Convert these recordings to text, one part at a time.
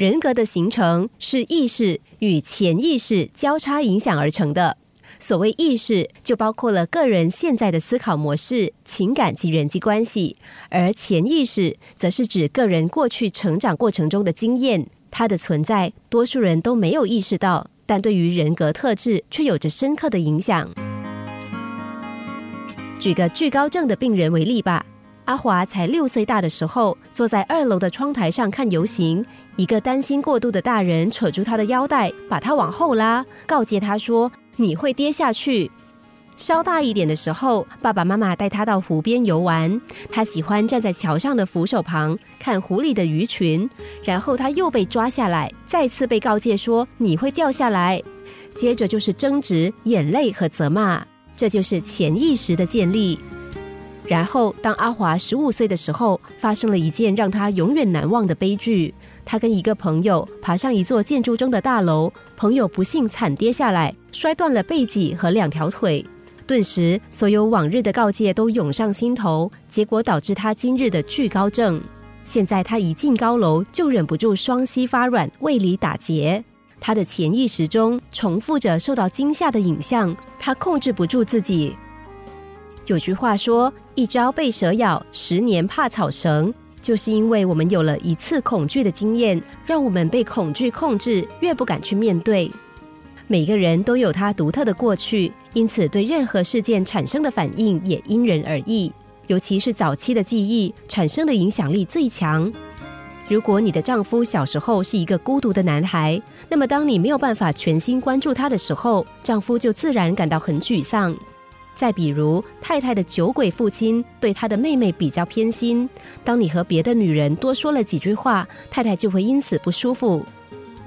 人格的形成是意识与潜意识交叉影响而成的。所谓意识，就包括了个人现在的思考模式、情感及人际关系；而潜意识，则是指个人过去成长过程中的经验。它的存在，多数人都没有意识到，但对于人格特质却有着深刻的影响。举个惧高症的病人为例吧。阿华才六岁大的时候，坐在二楼的窗台上看游行，一个担心过度的大人扯住他的腰带，把他往后拉，告诫他说：“你会跌下去。”稍大一点的时候，爸爸妈妈带他到湖边游玩，他喜欢站在桥上的扶手旁看湖里的鱼群，然后他又被抓下来，再次被告诫说：“你会掉下来。”接着就是争执、眼泪和责骂，这就是潜意识的建立。然后，当阿华十五岁的时候，发生了一件让他永远难忘的悲剧。他跟一个朋友爬上一座建筑中的大楼，朋友不幸惨跌下来，摔断了背脊和两条腿。顿时，所有往日的告诫都涌上心头，结果导致他今日的惧高症。现在他一进高楼就忍不住双膝发软，胃里打结。他的潜意识中重复着受到惊吓的影像，他控制不住自己。有句话说：“一朝被蛇咬，十年怕草绳。”就是因为我们有了一次恐惧的经验，让我们被恐惧控制，越不敢去面对。每个人都有他独特的过去，因此对任何事件产生的反应也因人而异。尤其是早期的记忆产生的影响力最强。如果你的丈夫小时候是一个孤独的男孩，那么当你没有办法全心关注他的时候，丈夫就自然感到很沮丧。再比如，太太的酒鬼父亲对他的妹妹比较偏心。当你和别的女人多说了几句话，太太就会因此不舒服。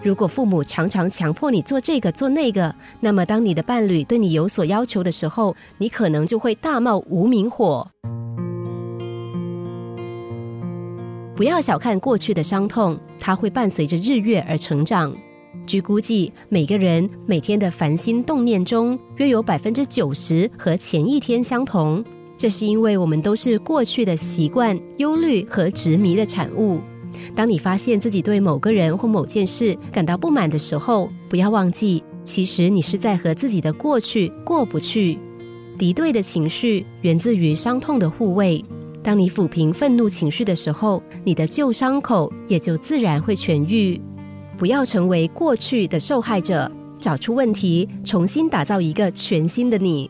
如果父母常常强迫你做这个做那个，那么当你的伴侣对你有所要求的时候，你可能就会大冒无名火。不要小看过去的伤痛，它会伴随着日月而成长。据估计，每个人每天的烦心动念中，约有百分之九十和前一天相同。这是因为我们都是过去的习惯、忧虑和执迷的产物。当你发现自己对某个人或某件事感到不满的时候，不要忘记，其实你是在和自己的过去过不去。敌对的情绪源自于伤痛的护卫。当你抚平愤怒情绪的时候，你的旧伤口也就自然会痊愈。不要成为过去的受害者，找出问题，重新打造一个全新的你。